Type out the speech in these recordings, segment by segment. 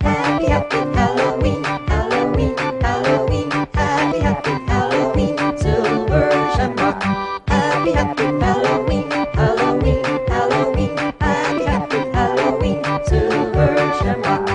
Happy, happy Halloween, Halloween, Halloween. Happy, happy Halloween, Silver Shamrock. Happy, happy Halloween, Halloween, Halloween. Happy, happy Halloween, Silver Shamrock.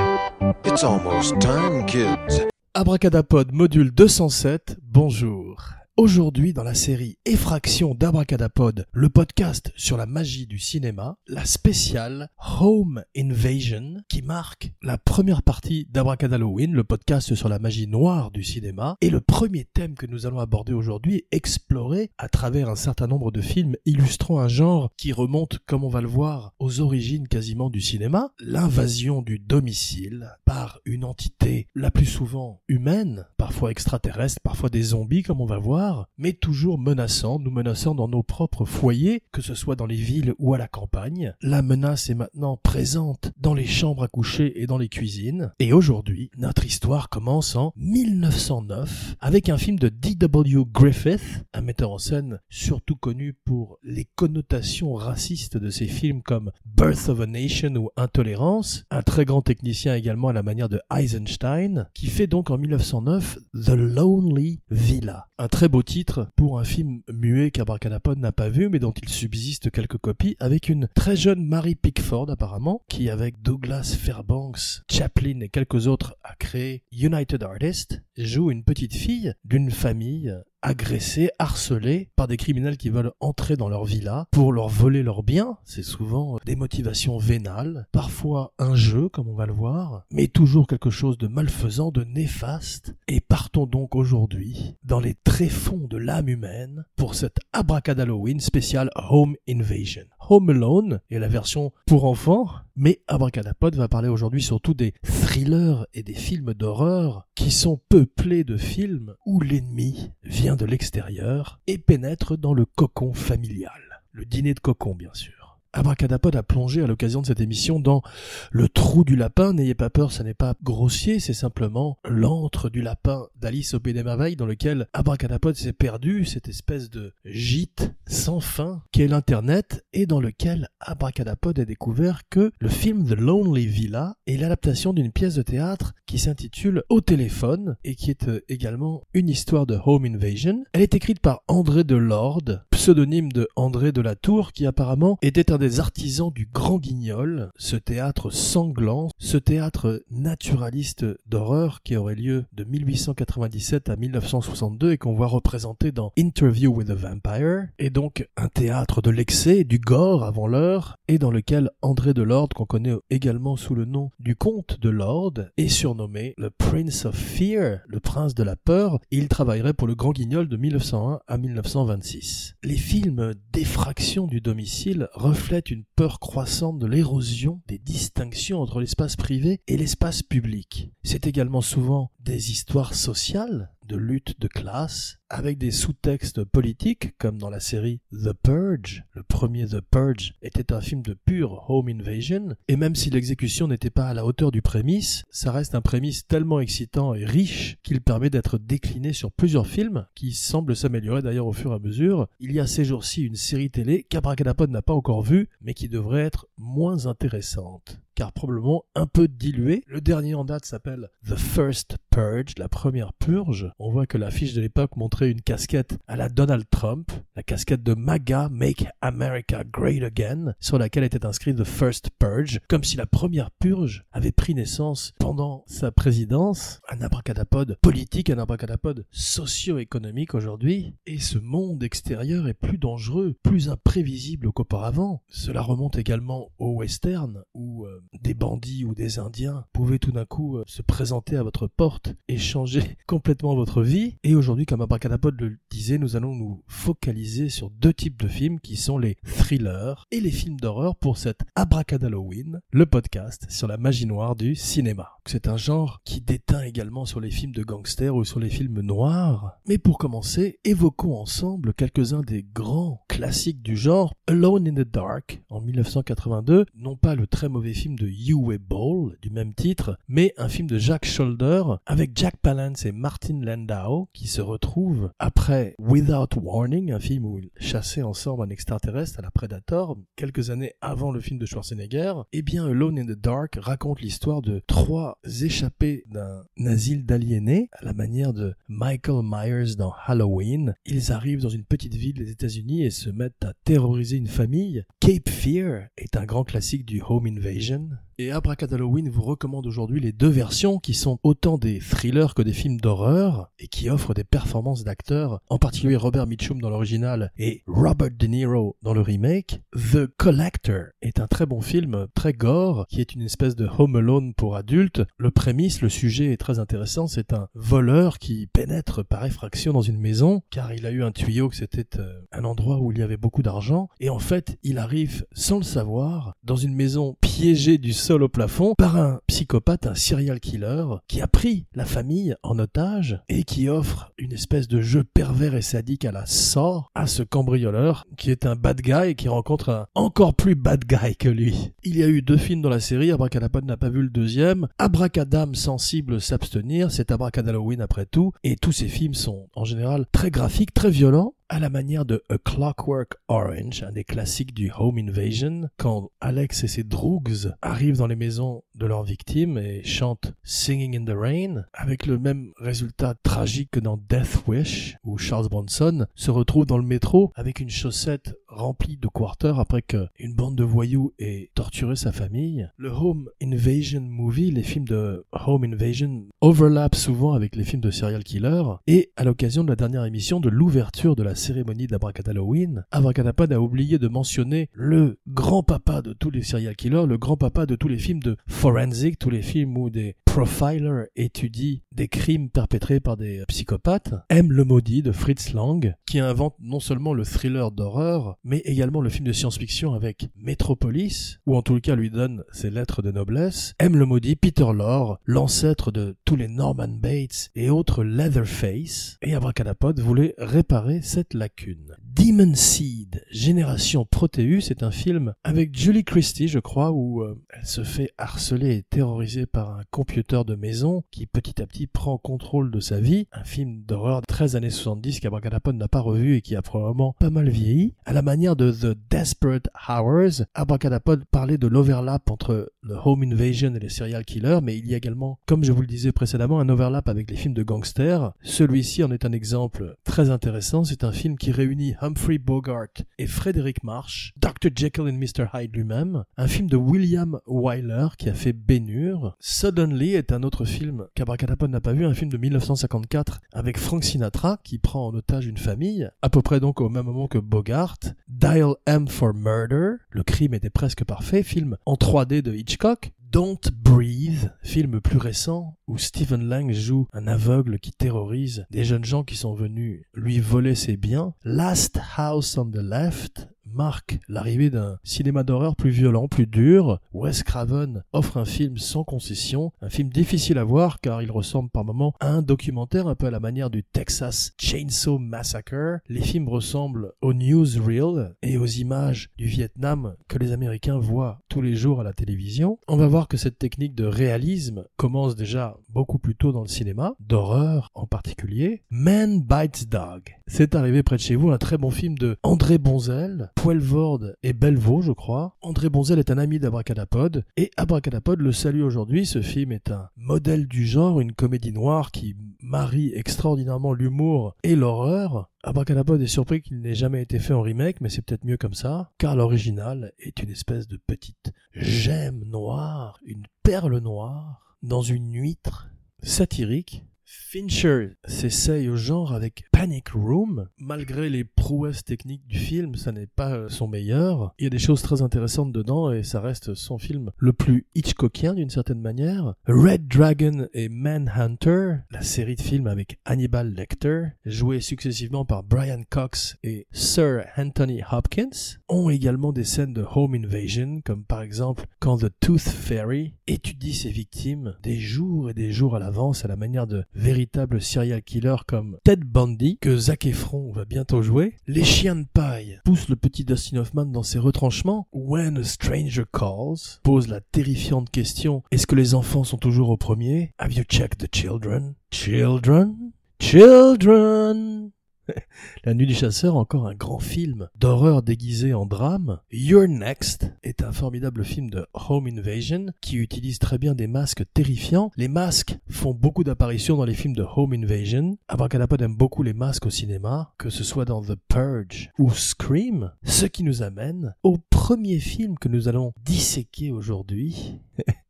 It's almost time, kids. Abracadapod module 207, bonjour. Aujourd'hui, dans la série Effraction d'Abracadapod, le podcast sur la magie du cinéma, la spéciale Home Invasion, qui marque la première partie d'Abracadalloween, le podcast sur la magie noire du cinéma, et le premier thème que nous allons aborder aujourd'hui, explorer à travers un certain nombre de films illustrant un genre qui remonte, comme on va le voir, aux origines quasiment du cinéma, l'invasion du domicile par une entité la plus souvent humaine, parfois extraterrestre, parfois des zombies comme on va voir, mais toujours menaçant, nous menaçant dans nos propres foyers, que ce soit dans les villes ou à la campagne. La menace est maintenant présente dans les chambres à coucher et dans les cuisines. Et aujourd'hui, notre histoire commence en 1909 avec un film de D.W. Griffith, un metteur en scène surtout connu pour les connotations racistes de ses films comme Birth of a Nation ou Intolérance, un très grand technicien également à la manière de Eisenstein, qui fait donc en 1909 The Lonely Villa, un très beau titre pour un film muet qu'Abracadapod n'a pas vu mais dont il subsiste quelques copies avec une très jeune Mary Pickford apparemment qui avec Douglas Fairbanks, Chaplin et quelques autres a créé United Artists joue une petite fille d'une famille agressés, harcelés par des criminels qui veulent entrer dans leur villa pour leur voler leurs biens. C'est souvent des motivations vénales, parfois un jeu, comme on va le voir, mais toujours quelque chose de malfaisant, de néfaste. Et partons donc aujourd'hui dans les tréfonds de l'âme humaine pour cette abracadalloween spéciale Home Invasion. Home Alone est la version pour enfants, mais Abracadapod va parler aujourd'hui surtout des thrillers et des films d'horreur qui sont peuplés de films où l'ennemi vient de l'extérieur et pénètre dans le cocon familial. Le dîner de cocon, bien sûr. Abracadapod a plongé à l'occasion de cette émission dans le trou du lapin. N'ayez pas peur, ça n'est pas grossier, c'est simplement l'antre du lapin d'Alice au Pays des Merveilles dans lequel Abracadapod s'est perdu, cette espèce de gîte sans fin qu'est l'Internet et dans lequel Abracadapod a découvert que le film The Lonely Villa est l'adaptation d'une pièce de théâtre qui s'intitule Au téléphone et qui est euh, également une histoire de Home Invasion. Elle est écrite par André Delorde, pseudonyme de André de la Tour qui apparemment était un des artisans du Grand Guignol, ce théâtre sanglant, ce théâtre naturaliste d'horreur qui aurait lieu de 1897 à 1962 et qu'on voit représenté dans Interview with a Vampire, et donc un théâtre de l'excès, du gore avant l'heure, et dans lequel André de Lorde, qu'on connaît également sous le nom du comte de Lorde, est surnommé le Prince of Fear, le prince de la peur, et il travaillerait pour le Grand Guignol de 1901 à 1926. Les films d'effraction du domicile reflètent une peur croissante de l'érosion des distinctions entre l'espace privé et l'espace public. C'est également souvent des histoires sociales de lutte de classe, avec des sous-textes politiques, comme dans la série The Purge. Le premier The Purge était un film de pure home invasion, et même si l'exécution n'était pas à la hauteur du prémisse, ça reste un prémisse tellement excitant et riche qu'il permet d'être décliné sur plusieurs films, qui semblent s'améliorer d'ailleurs au fur et à mesure. Il y a ces jours-ci une série télé qu'Abracadapod n'a pas encore vue, mais qui devrait être moins intéressante car probablement un peu diluée. Le dernier en date s'appelle The First Purge, la première purge. On voit que l'affiche de l'époque montrait une casquette à la Donald Trump, la casquette de MAGA, Make America Great Again, sur laquelle était inscrit The First Purge, comme si la première purge avait pris naissance pendant sa présidence. Un abracadapod politique, un abracadapod socio-économique aujourd'hui. Et ce monde extérieur est plus dangereux, plus imprévisible qu'auparavant. Cela remonte également au western, où euh, des bandits ou des indiens pouvaient tout d'un coup euh, se présenter à votre porte et changer complètement votre vie. Et aujourd'hui, comme Abracadapod le disait, nous allons nous focaliser sur deux types de films qui sont les thrillers et les films d'horreur pour cette Abracadalloween, le podcast sur la magie noire du cinéma. C'est un genre qui déteint également sur les films de gangsters ou sur les films noirs. Mais pour commencer, évoquons ensemble quelques-uns des grands classiques du genre Alone in the Dark en 1982, non pas le très mauvais film film de Uwe Ball du même titre, mais un film de Jack Shoulder avec Jack Palance et Martin Landau qui se retrouvent après Without Warning, un film où ils chassaient ensemble un extraterrestre à la Predator quelques années avant le film de Schwarzenegger. Eh bien, Alone in the Dark raconte l'histoire de trois échappés d'un asile d'aliénés à la manière de Michael Myers dans Halloween. Ils arrivent dans une petite ville des États-Unis et se mettent à terroriser une famille. Cape Fear est un grand classique du home invasion. One Et Abracad Halloween vous recommande aujourd'hui les deux versions qui sont autant des thrillers que des films d'horreur et qui offrent des performances d'acteurs, en particulier Robert Mitchum dans l'original et Robert De Niro dans le remake. The Collector est un très bon film, très gore, qui est une espèce de Home Alone pour adultes. Le prémisse, le sujet est très intéressant, c'est un voleur qui pénètre par effraction dans une maison car il a eu un tuyau que c'était euh, un endroit où il y avait beaucoup d'argent et en fait il arrive sans le savoir dans une maison piégée du sol au plafond par un psychopathe, un serial killer, qui a pris la famille en otage et qui offre une espèce de jeu pervers et sadique à la sort à ce cambrioleur qui est un bad guy et qui rencontre un encore plus bad guy que lui. Il y a eu deux films dans la série, Abracadapod n'a pas vu le deuxième, Abracadam sensible s'abstenir, c'est Abracadalloween après tout, et tous ces films sont en général très graphiques, très violents, à la manière de A Clockwork Orange, un des classiques du Home Invasion, quand Alex et ses droogs arrivent dans les maisons de leurs victimes et chantent Singing in the Rain, avec le même résultat tragique que dans Death Wish, où Charles Bronson se retrouve dans le métro avec une chaussette remplie de quarters après qu'une bande de voyous ait torturé sa famille. Le Home Invasion Movie, les films de Home Invasion, overlappent souvent avec les films de serial killer, et à l'occasion de la dernière émission de l'ouverture de la cérémonie d'Abracad Halloween, Abracadapod a oublié de mentionner le grand-papa de tous les serial killers, le grand-papa de tous les films de forensic, tous les films où des profilers étudient des crimes perpétrés par des psychopathes, M le maudit de Fritz Lang, qui invente non seulement le thriller d'horreur, mais également le film de science-fiction avec Metropolis, ou en tout cas lui donne ses lettres de noblesse, M le maudit, Peter Lorre, l'ancêtre de tous les Norman Bates et autres Leatherface, et Abracadapod voulait réparer cette lacune. Demon Seed, Génération Proteus, c'est un film avec Julie Christie, je crois, où euh, elle se fait harceler et terroriser par un computer de maison qui petit à petit prend contrôle de sa vie. Un film d'horreur 13 années 70 qu'Abracadapod n'a pas revu et qui a probablement pas mal vieilli. À la manière de The Desperate Hours, Abracadapod parlait de l'overlap entre le Home Invasion et les serial killers, mais il y a également, comme je vous le disais précédemment, un overlap avec les films de gangsters. Celui-ci en est un exemple très intéressant. C'est un film qui réunit Humphrey Bogart et Frédéric Marsh, Dr. Jekyll and Mr. Hyde lui-même, un film de William Wyler qui a fait Bénur. Suddenly est un autre film qu'Abracadapod n'a pas vu, un film de 1954 avec Frank Sinatra qui prend en otage une famille, à peu près donc au même moment que Bogart. Dial M for Murder, le crime était presque parfait, film en 3D de Hitchcock. Don't Breathe, film plus récent où Stephen Lang joue un aveugle qui terrorise des jeunes gens qui sont venus lui voler ses biens. Last House on the Left marque l'arrivée d'un cinéma d'horreur plus violent, plus dur. Wes Craven offre un film sans concession, un film difficile à voir car il ressemble par moments à un documentaire un peu à la manière du Texas Chainsaw Massacre. Les films ressemblent au newsreel et aux images du Vietnam que les Américains voient tous les jours à la télévision. On va voir que cette technique de réalisme commence déjà beaucoup plus tôt dans le cinéma, d'horreur en particulier. Man Bites Dog. C'est arrivé près de chez vous un très bon film de André Bonzel, Poelvoorde et Bellevaux, je crois. André Bonzel est un ami d'Abracadapod et Abracadapod le salue aujourd'hui. Ce film est un modèle du genre, une comédie noire qui marie extraordinairement l'humour et l'horreur. Abracadapod est surpris qu'il n'ait jamais été fait en remake, mais c'est peut-être mieux comme ça, car l'original est une espèce de petite gemme noire, une perle noire, dans une huître satirique Fincher s'essaye au genre avec Panic Room. Malgré les prouesses techniques du film, ça n'est pas euh, son meilleur. Il y a des choses très intéressantes dedans et ça reste son film le plus Hitchcockien d'une certaine manière. Red Dragon et Manhunter, la série de films avec Hannibal Lecter, joués successivement par Brian Cox et Sir Anthony Hopkins, ont également des scènes de home invasion, comme par exemple quand The Tooth Fairy étudie ses victimes des jours et des jours à l'avance à la manière de véritables serial killers comme Ted Bundy, que Zac Efron va bientôt jouer. Les chiens de paille poussent le petit Dustin Hoffman dans ses retranchements. When a Stranger Calls pose la terrifiante question est-ce que les enfants sont toujours au premier? Have you checked the children? Children? Children La Nuit du Chasseur, encore un grand film d'horreur déguisé en drame. You're Next est un formidable film de Home Invasion qui utilise très bien des masques terrifiants. Les masques font beaucoup d'apparitions dans les films de Home Invasion. Abracadapod aime beaucoup les masques au cinéma, que ce soit dans The Purge ou Scream, ce qui nous amène au premier film que nous allons disséquer aujourd'hui.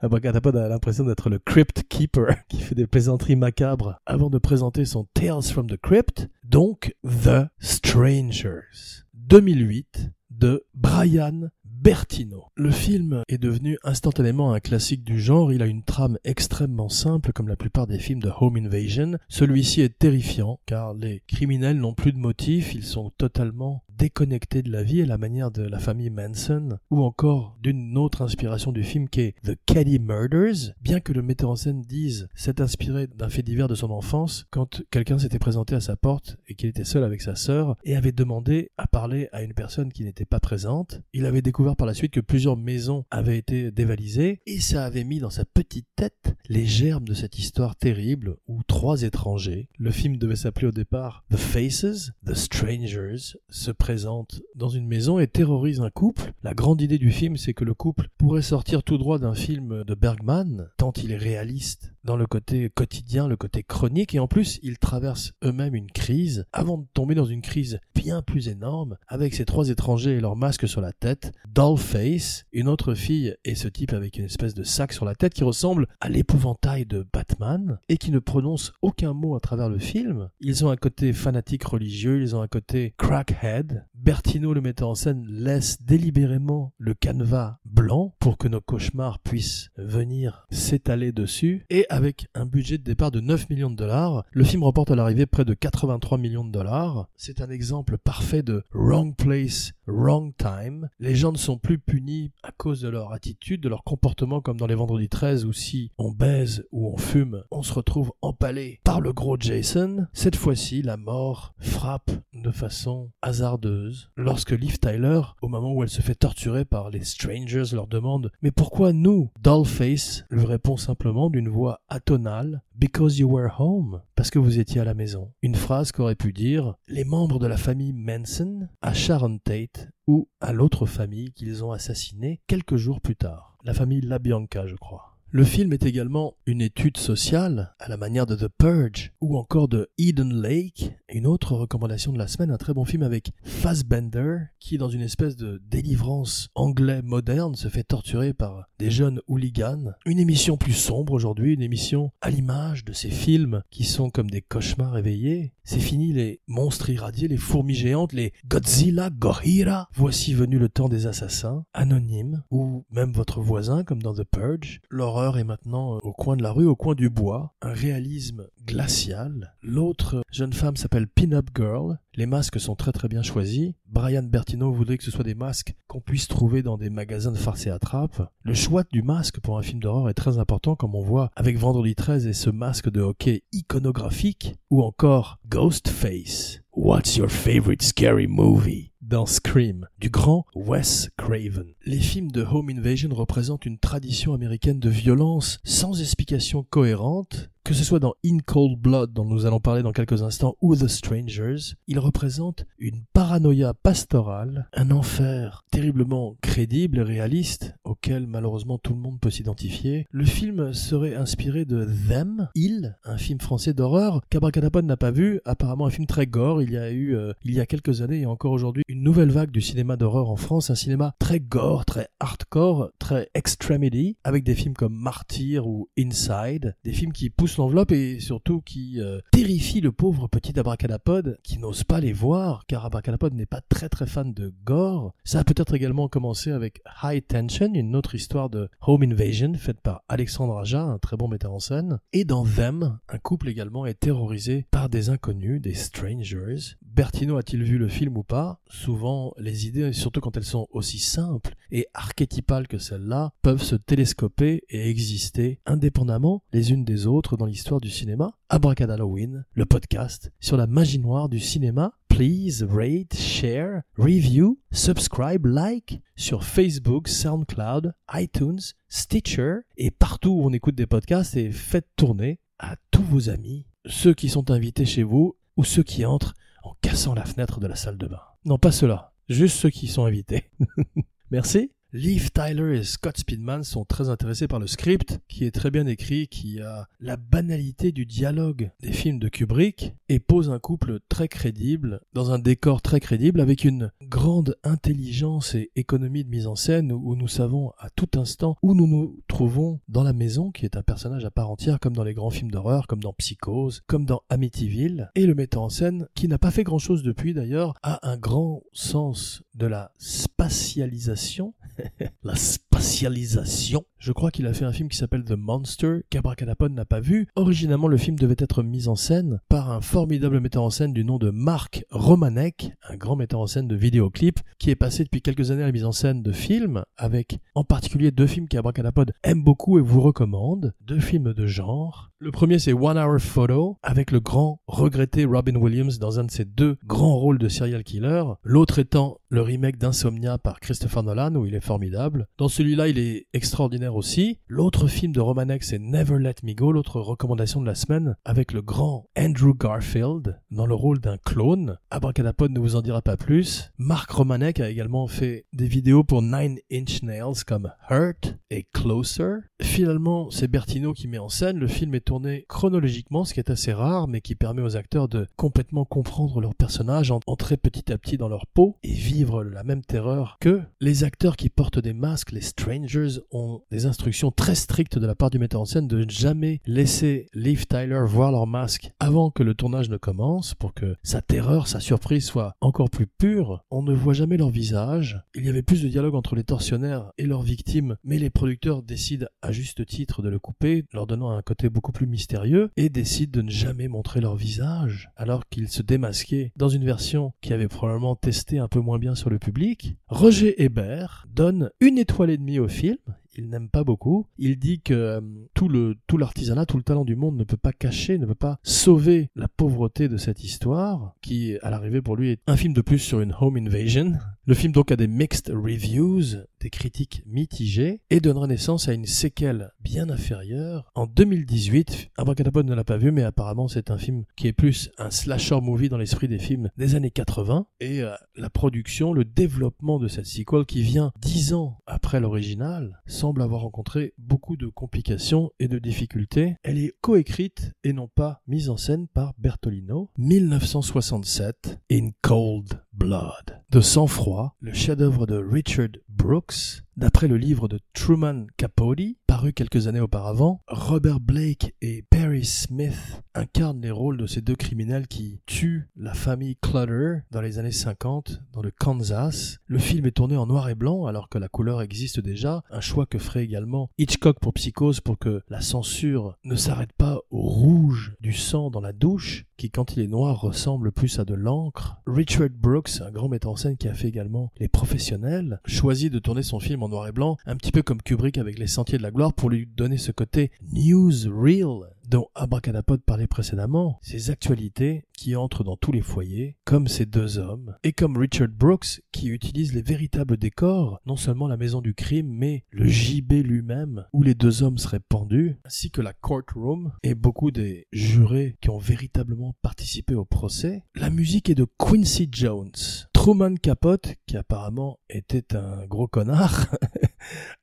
Abracadapod a l'impression d'être le Crypt Keeper qui fait des plaisanteries macabres avant de présenter son Tales from the Crypt, donc The Strangers. 2008 de Brian Bertino. Le film est devenu instantanément un classique du genre, il a une trame extrêmement simple comme la plupart des films de Home Invasion. Celui-ci est terrifiant car les criminels n'ont plus de motifs, ils sont totalement déconnectés de la vie et la manière de la famille Manson, ou encore d'une autre inspiration du film qui est The Caddy Murders, bien que le metteur en scène dise s'être inspiré d'un fait divers de son enfance, quand quelqu'un s'était présenté à sa porte et qu'il était seul avec sa sœur et avait demandé à parler à une personne qui n'était pas présente, il avait découvert par la suite que plusieurs maisons avaient été dévalisées et ça avait mis dans sa petite tête les germes de cette histoire terrible où trois étrangers, le film devait s'appeler au départ The Faces, The Strangers, se présente dans une maison et terrorise un couple. La grande idée du film, c'est que le couple pourrait sortir tout droit d'un film de Bergman, tant il est réaliste dans le côté quotidien, le côté chronique, et en plus, ils traversent eux-mêmes une crise, avant de tomber dans une crise bien plus énorme, avec ces trois étrangers et leur masque sur la tête, Dollface, une autre fille et ce type avec une espèce de sac sur la tête qui ressemble à l'épouvantail de Batman, et qui ne prononce aucun mot à travers le film. Ils ont un côté fanatique religieux, ils ont un côté crackhead. Bertino, le metteur en scène, laisse délibérément le canevas blanc pour que nos cauchemars puissent venir s'étaler dessus, et avec un budget de départ de 9 millions de dollars, le film remporte à l'arrivée près de 83 millions de dollars. C'est un exemple parfait de wrong place, wrong time. Les gens ne sont plus punis à cause de leur attitude, de leur comportement comme dans les vendredis 13 où si on baise ou on fume, on se retrouve empalé par le gros Jason. Cette fois-ci, la mort frappe de façon hasardeuse lorsque Liv Tyler, au moment où elle se fait torturer par les strangers, leur demande Mais pourquoi nous Dollface? Lui répond simplement d'une voix atonale Because you were home, parce que vous étiez à la maison. Une phrase qu'aurait pu dire les membres de la famille Manson à Sharon Tate ou à l'autre famille qu'ils ont assassinée quelques jours plus tard. La famille LaBianca, je crois. Le film est également une étude sociale, à la manière de The Purge, ou encore de Eden Lake, une autre recommandation de la semaine, un très bon film avec Fassbender, qui dans une espèce de délivrance anglais moderne se fait torturer par des jeunes hooligans. Une émission plus sombre aujourd'hui, une émission à l'image de ces films qui sont comme des cauchemars éveillés. C'est fini les monstres irradiés, les fourmis géantes, les Godzilla, Gohira. Voici venu le temps des assassins, anonymes, ou même votre voisin comme dans The Purge. L'horreur est maintenant euh, au coin de la rue, au coin du bois, un réalisme glacial. L'autre jeune femme s'appelle Pin-Up Girl. Les masques sont très très bien choisis. Brian Bertino voudrait que ce soit des masques qu'on puisse trouver dans des magasins de farce et attrape. Le choix du masque pour un film d'horreur est très important comme on voit avec Vendredi 13 et ce masque de hockey iconographique ou encore Ghostface. What's your favorite scary movie? dans Scream, du grand Wes Craven. Les films de Home Invasion représentent une tradition américaine de violence sans explication cohérente, que ce soit dans In Cold Blood, dont nous allons parler dans quelques instants, ou The Strangers, ils représentent une paranoïa pastorale, un enfer terriblement crédible et réaliste, auquel malheureusement tout le monde peut s'identifier. Le film serait inspiré de Them, Il, un film français d'horreur qu'Abracadapod n'a pas vu, apparemment un film très gore, il y a eu, euh, il y a quelques années et encore aujourd'hui, une nouvelle vague du cinéma d'horreur en France, un cinéma très gore, très hardcore, très extremity, avec des films comme Martyr ou Inside, des films qui poussent l'enveloppe et surtout qui euh, terrifient le pauvre petit abracadapod qui n'ose pas les voir, car abracadapod n'est pas très très fan de gore. Ça a peut-être également commencé avec High Tension, une autre histoire de home invasion faite par Alexandre Aja, un très bon metteur en scène. Et dans Them, un couple également est terrorisé par des inconnus, des strangers. Bertino a-t-il vu le film ou pas? Souvent, les idées, surtout quand elles sont aussi simples et archétypales que celles-là, peuvent se télescoper et exister indépendamment les unes des autres dans l'histoire du cinéma. Abracad Halloween, le podcast sur la magie noire du cinéma. Please rate, share, review, subscribe, like sur Facebook, SoundCloud, iTunes, Stitcher et partout où on écoute des podcasts et faites tourner à tous vos amis, ceux qui sont invités chez vous ou ceux qui entrent en cassant la fenêtre de la salle de bain. Non, pas ceux-là, juste ceux qui sont invités. Merci. Liv Tyler et Scott Speedman sont très intéressés par le script, qui est très bien écrit, qui a la banalité du dialogue des films de Kubrick, et pose un couple très crédible, dans un décor très crédible, avec une grande intelligence et économie de mise en scène, où nous savons à tout instant où nous nous trouvons dans la maison, qui est un personnage à part entière, comme dans les grands films d'horreur, comme dans Psychose, comme dans Amityville, et le metteur en scène, qui n'a pas fait grand chose depuis d'ailleurs, a un grand sens de la spatialisation, la spatialisation. Je crois qu'il a fait un film qui s'appelle The Monster, qu'Abracadapod n'a pas vu. Originalement, le film devait être mis en scène par un formidable metteur en scène du nom de Marc Romanek, un grand metteur en scène de vidéoclips, qui est passé depuis quelques années à la mise en scène de films, avec en particulier deux films qu'Abracadapod aime beaucoup et vous recommande, deux films de genre. Le premier c'est One Hour Photo, avec le grand regretté Robin Williams dans un de ses deux grands rôles de serial killer, l'autre étant le remake d'Insomnia par Christopher Nolan, où il est formidable. Dans celui-là, il est extraordinaire aussi. L'autre film de Romanek, c'est Never Let Me Go, l'autre recommandation de la semaine, avec le grand Andrew Garfield dans le rôle d'un clone. Abracadapod ne vous en dira pas plus. Mark Romanek a également fait des vidéos pour Nine Inch Nails comme Hurt et Closer. Finalement, c'est Bertino qui met en scène. Le film est tourné chronologiquement, ce qui est assez rare, mais qui permet aux acteurs de complètement comprendre leur personnage, en- entrer petit à petit dans leur peau et vivre la même terreur que les acteurs qui portent des masques, les strangers, ont des instructions très strictes de la part du metteur en scène de jamais laisser Liv Tyler voir leur masque avant que le tournage ne commence pour que sa terreur, sa surprise soit encore plus pure. On ne voit jamais leur visage. Il y avait plus de dialogue entre les tortionnaires et leurs victimes, mais les producteurs décident à juste titre de le couper, leur donnant un côté beaucoup plus mystérieux, et décident de ne jamais montrer leur visage, alors qu'ils se démasquaient dans une version qui avait probablement testé un peu moins bien sur le public. Roger Hébert donne une étoile et demie au film. Il n'aime pas beaucoup. Il dit que euh, tout le tout l'artisanat, tout le talent du monde ne peut pas cacher, ne peut pas sauver la pauvreté de cette histoire, qui à l'arrivée pour lui est un film de plus sur une home invasion. Le film donc a des mixed reviews, des critiques mitigées, et donnera naissance à une séquelle bien inférieure. En 2018, Abracadapod ne l'a pas vu, mais apparemment c'est un film qui est plus un slasher movie dans l'esprit des films des années 80, et euh, la production, le développement de cette sequel qui vient dix ans après l'original, semble avoir rencontré beaucoup de complications et de difficultés. Elle est coécrite et non pas mise en scène par Bertolino. 1967, In Cold Blood. De sang-froid, le chef-d'œuvre de Richard Brooks, d'après le livre de Truman Capote, paru quelques années auparavant, Robert Blake et Perry Smith incarnent les rôles de ces deux criminels qui tuent la famille Clutter dans les années 50 dans le Kansas. Le film est tourné en noir et blanc alors que la couleur existe déjà, un choix que ferait également Hitchcock pour Psychose pour que la censure ne s'arrête pas au rouge du sang dans la douche, qui quand il est noir ressemble plus à de l'encre. Richard Brooks, un grand metteur en scène qui a fait également Les Professionnels, choisit de tourner son film en noir et blanc, un petit peu comme Kubrick avec Les Sentiers de la Gloire, pour lui donner ce côté newsreel dont Abracadapod parlait précédemment, ces actualités qui entrent dans tous les foyers, comme ces deux hommes, et comme Richard Brooks qui utilise les véritables décors, non seulement la maison du crime, mais le gibet lui-même, où les deux hommes seraient pendus, ainsi que la courtroom, et beaucoup des jurés qui ont véritablement participé au procès. La musique est de Quincy Jones. Truman Capote, qui apparemment était un gros connard,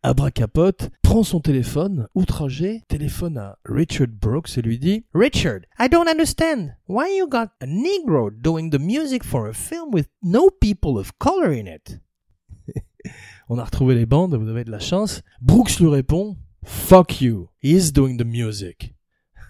Abracapote prend son téléphone, outragé, téléphone à Richard Brooks et lui dit Richard, I don't understand. Why you got a Negro doing the music for a film with no people of color in it? On a retrouvé les bandes, vous avez de la chance. Brooks lui répond Fuck you, he's doing the music.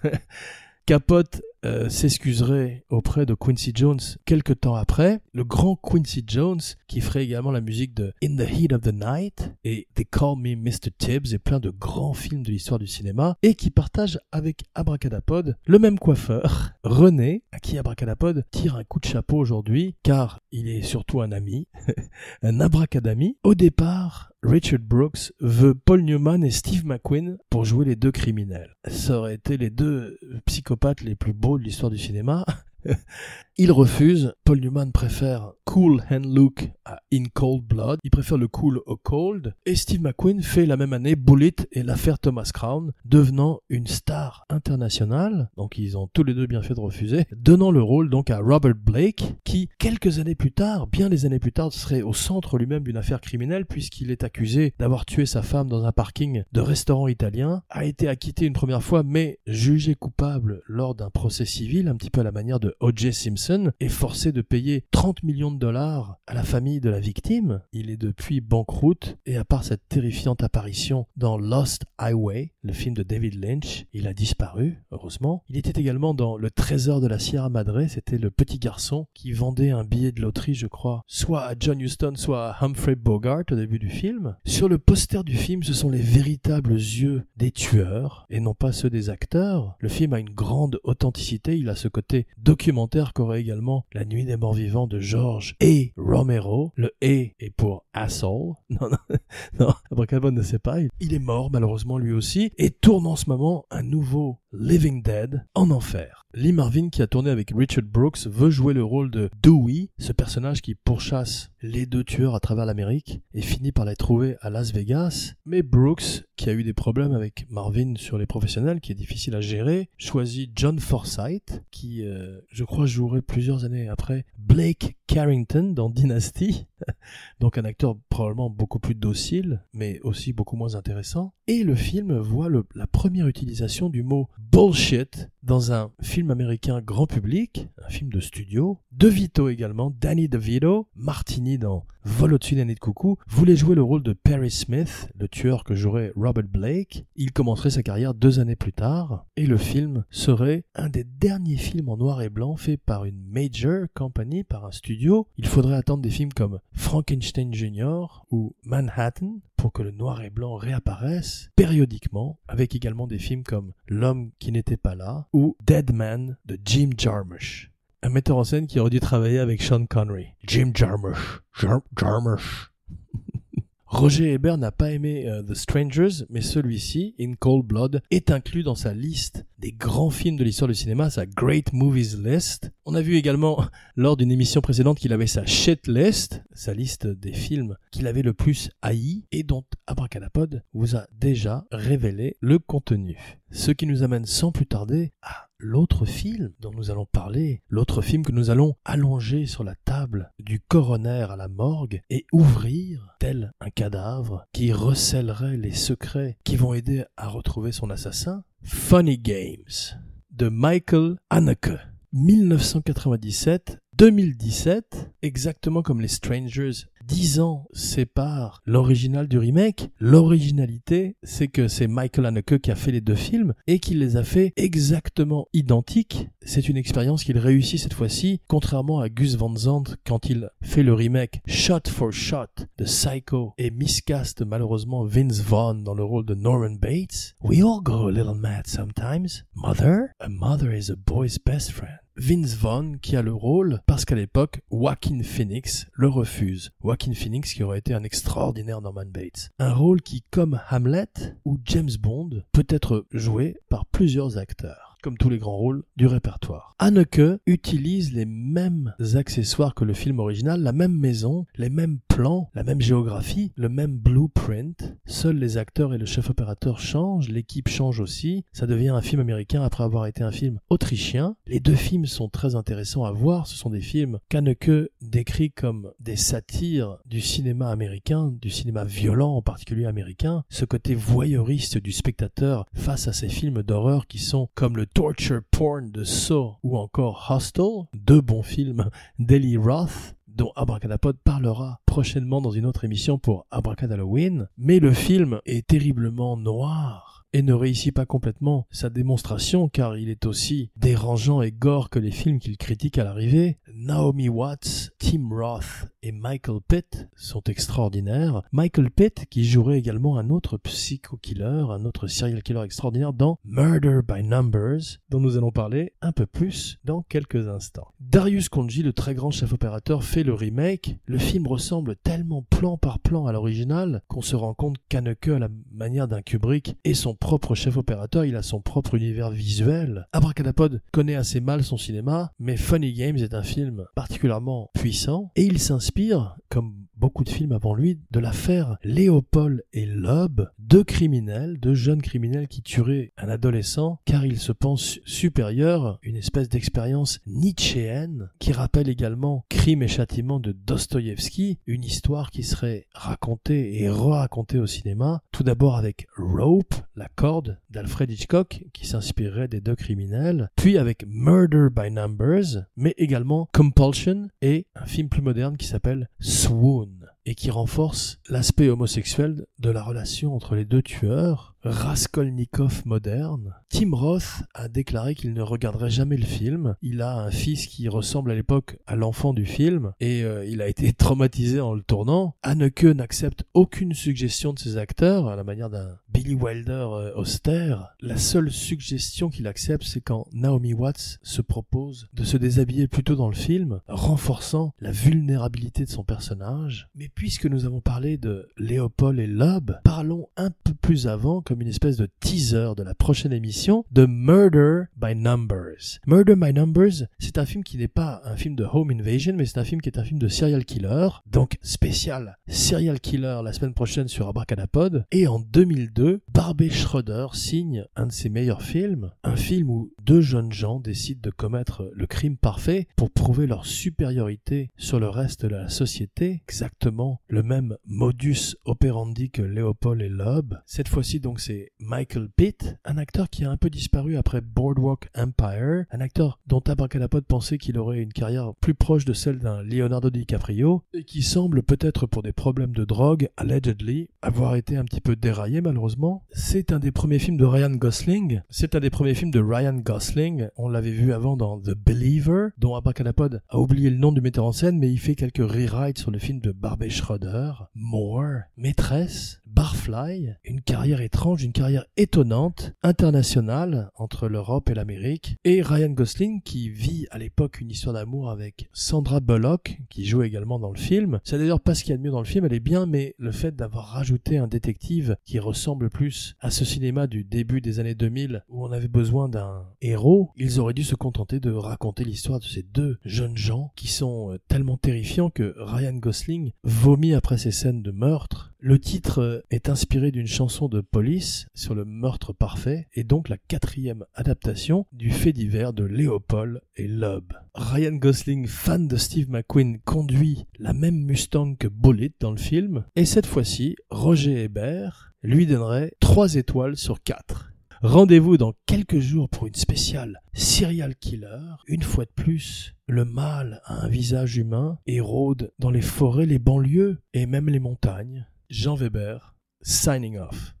Capote euh, s'excuserait auprès de Quincy Jones quelques temps après. Le grand Quincy Jones, qui ferait également la musique de In the Heat of the Night et They Call Me Mr. Tibbs et plein de grands films de l'histoire du cinéma, et qui partage avec Abracadapod le même coiffeur, René, à qui Abracadapod tire un coup de chapeau aujourd'hui, car il est surtout un ami, un abracadami. Au départ, Richard Brooks veut Paul Newman et Steve McQueen pour jouer les deux criminels. Ça aurait été les deux psychopathes les plus beaux de l'histoire du cinéma. Il refuse. Paul Newman préfère Cool Hand Luke à In Cold Blood. Il préfère le cool au cold. Et Steve McQueen fait la même année Bullet et l'affaire Thomas Crown, devenant une star internationale. Donc ils ont tous les deux bien fait de refuser. Donnant le rôle donc à Robert Blake, qui quelques années plus tard, bien des années plus tard, serait au centre lui-même d'une affaire criminelle puisqu'il est accusé d'avoir tué sa femme dans un parking de restaurant italien, a été acquitté une première fois mais jugé coupable lors d'un procès civil, un petit peu à la manière de O.J. Simpson est forcé de payer 30 millions de dollars à la famille de la victime. Il est depuis banqueroute et à part cette terrifiante apparition dans Lost Highway, le film de David Lynch, il a disparu, heureusement. Il était également dans Le Trésor de la Sierra Madre, c'était le petit garçon qui vendait un billet de loterie, je crois, soit à John Huston, soit à Humphrey Bogart au début du film. Sur le poster du film, ce sont les véritables yeux des tueurs et non pas ceux des acteurs. Le film a une grande authenticité, il a ce côté documentaire qu'aurait également La Nuit des Morts Vivants de George et Romero. Le et est pour asshole. Non, non, non. Abracadabra ne sait pas. Il est mort, malheureusement, lui aussi, et tourne en ce moment un nouveau Living Dead en enfer. Lee Marvin, qui a tourné avec Richard Brooks, veut jouer le rôle de Dewey, ce personnage qui pourchasse les deux tueurs à travers l'Amérique et finit par les trouver à Las Vegas. Mais Brooks, qui a eu des problèmes avec Marvin sur les professionnels, qui est difficile à gérer, choisit John Forsythe, qui, euh, je crois, jouerait plusieurs années après Blake Carrington dans Dynasty. Donc un acteur probablement beaucoup plus docile, mais aussi beaucoup moins intéressant. Et le film voit la première utilisation du mot bullshit dans un film américain grand public, un film de studio. De Vito également, Danny DeVito, Martini dans Vol au-dessus d'un nid de coucou, voulait jouer le rôle de Perry Smith, le tueur que jouerait Robert Blake? Il commencerait sa carrière deux années plus tard, et le film serait un des derniers films en noir et blanc fait par une major company, par un studio. Il faudrait attendre des films comme Frankenstein Jr. ou Manhattan pour que le noir et blanc réapparaisse périodiquement, avec également des films comme L'homme qui n'était pas là ou Dead Man de Jim Jarmusch. Un metteur en scène qui aurait dû travailler avec Sean Connery. Jim Jarmusch. Jar- Jarmusch. Roger Ebert n'a pas aimé euh, The Strangers, mais celui-ci, In Cold Blood, est inclus dans sa liste des grands films de l'histoire du cinéma, sa Great Movies List. On a vu également lors d'une émission précédente qu'il avait sa Shit List, sa liste des films qu'il avait le plus haï et dont Abracadapod vous a déjà révélé le contenu. Ce qui nous amène sans plus tarder à l'autre film dont nous allons parler, l'autre film que nous allons allonger sur la table du coroner à la morgue et ouvrir tel un cadavre qui recèlerait les secrets qui vont aider à retrouver son assassin. Funny Games de Michael Haneke. 1997 2017, exactement comme les Strangers, 10 ans séparent l'original du remake. L'originalité, c'est que c'est Michael Haneke qui a fait les deux films et qui les a fait exactement identiques. C'est une expérience qu'il réussit cette fois-ci, contrairement à Gus Van Sant quand il fait le remake Shot for Shot de Psycho et miscast malheureusement Vince Vaughn dans le rôle de Norman Bates. We all go a little mad sometimes. Mother? A mother is a boy's best friend. Vince Vaughn qui a le rôle parce qu'à l'époque Joaquin Phoenix le refuse. Joaquin Phoenix qui aurait été un extraordinaire Norman Bates. Un rôle qui, comme Hamlet ou James Bond, peut être joué par plusieurs acteurs comme tous les grands rôles du répertoire. Haneke utilise les mêmes accessoires que le film original, la même maison, les mêmes plans, la même géographie, le même blueprint. Seuls les acteurs et le chef opérateur changent, l'équipe change aussi. Ça devient un film américain après avoir été un film autrichien. Les deux films sont très intéressants à voir. Ce sont des films qu'Haneke décrit comme des satires du cinéma américain, du cinéma violent en particulier américain. Ce côté voyeuriste du spectateur face à ces films d'horreur qui sont comme le torture porn de Saw ou encore Hostel, deux bons films d'Eli Roth dont Abracadapod parlera prochainement dans une autre émission pour Abracadalloween, mais le film est terriblement noir et ne réussit pas complètement sa démonstration car il est aussi dérangeant et gore que les films qu'il critique à l'arrivée. Naomi Watts, Tim Roth et Michael Pitt sont extraordinaires. Michael Pitt qui jouerait également un autre psycho-killer, un autre serial killer extraordinaire dans Murder by Numbers, dont nous allons parler un peu plus dans quelques instants. Darius Konji, le très grand chef opérateur, fait le remake. Le film ressemble tellement plan par plan à l'original qu'on se rend compte qu'Anneke, à la manière d'un Kubrick, et son propre chef opérateur, il a son propre univers visuel. Abracadapod connaît assez mal son cinéma, mais Funny Games est un film particulièrement puissant et il s'inspire, comme beaucoup de films avant lui, de l'affaire Léopold et Loeb, deux criminels, deux jeunes criminels qui tueraient un adolescent car ils se pensent supérieurs, une espèce d'expérience nietzschéenne qui rappelle également Crime et châtiment de Dostoïevski, une histoire qui serait racontée et re-racontée au cinéma, tout d'abord avec Rope, la corde d'Alfred Hitchcock qui s'inspirerait des deux criminels, puis avec Murder by Numbers, mais également Compulsion et un film plus moderne qui s'appelle Swoon et qui renforce l'aspect homosexuel de la relation entre les deux tueurs, Raskolnikov moderne. Tim Roth a déclaré qu'il ne regarderait jamais le film. Il a un fils qui ressemble à l'époque à l'enfant du film et euh, il a été traumatisé en le tournant. Anneke n'accepte aucune suggestion de ses acteurs à la manière d'un Billy Wilder euh, austère. La seule suggestion qu'il accepte c'est quand Naomi Watts se propose de se déshabiller plutôt dans le film, renforçant la vulnérabilité de son personnage. Puisque nous avons parlé de Léopold et Loeb, parlons un peu plus avant comme une espèce de teaser de la prochaine émission de Murder by Numbers. Murder by Numbers, c'est un film qui n'est pas un film de home invasion, mais c'est un film qui est un film de serial killer, donc spécial serial killer la semaine prochaine sur Abracadapod. Et en 2002, Barbet Schroeder signe un de ses meilleurs films, un film où deux jeunes gens décident de commettre le crime parfait pour prouver leur supériorité sur le reste de la société, exactement le même modus operandi que Léopold et Loeb. Cette fois-ci donc c'est Michael Pitt, un acteur qui a un peu disparu après Boardwalk Empire, un acteur dont Abracadapod pensait qu'il aurait une carrière plus proche de celle d'un Leonardo DiCaprio, et qui semble peut-être pour des problèmes de drogue, allegedly, avoir été un petit peu déraillé malheureusement. C'est un des premiers films de Ryan Gosling, c'est un des premiers films de Ryan Gosling, on l'avait vu avant dans The Believer, dont Abracadapod a oublié le nom du metteur en scène, mais il fait quelques rewrites sur le film de Barbet Schroeder, More, Maîtresse, Barfly, une carrière étrange, une carrière étonnante, internationale entre l'Europe et l'Amérique, et Ryan Gosling qui vit à l'époque une histoire d'amour avec Sandra Bullock, qui joue également dans le film. C'est d'ailleurs pas ce qu'il y a de mieux dans le film, elle est bien, mais le fait d'avoir rajouté un détective qui ressemble plus à ce cinéma du début des années 2000 où on avait besoin d'un héros, ils auraient dû se contenter de raconter l'histoire de ces deux jeunes gens qui sont euh, tellement terrifiants que Ryan Gosling vomit après ces scènes de meurtre. Le titre euh, est inspiré d'une chanson de Police sur le meurtre parfait et donc la quatrième adaptation du fait divers de Léopold et Loeb. Ryan Gosling, fan de Steve McQueen, conduit la même Mustang que Bullet dans le film et cette fois-ci, Roger Hébert lui donnerait 3 étoiles sur 4. Rendez-vous dans quelques jours pour une spéciale serial killer. Une fois de plus, le mal a un visage humain et rôde dans les forêts, les banlieues et même les montagnes. Jean Weber, signing off.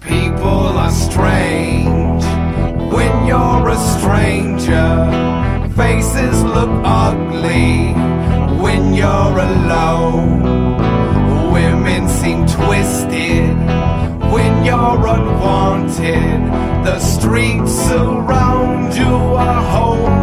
People are strange when you're a stranger. Faces look ugly when you're alone. Women seem twisted when you're unwanted. The streets around you are home.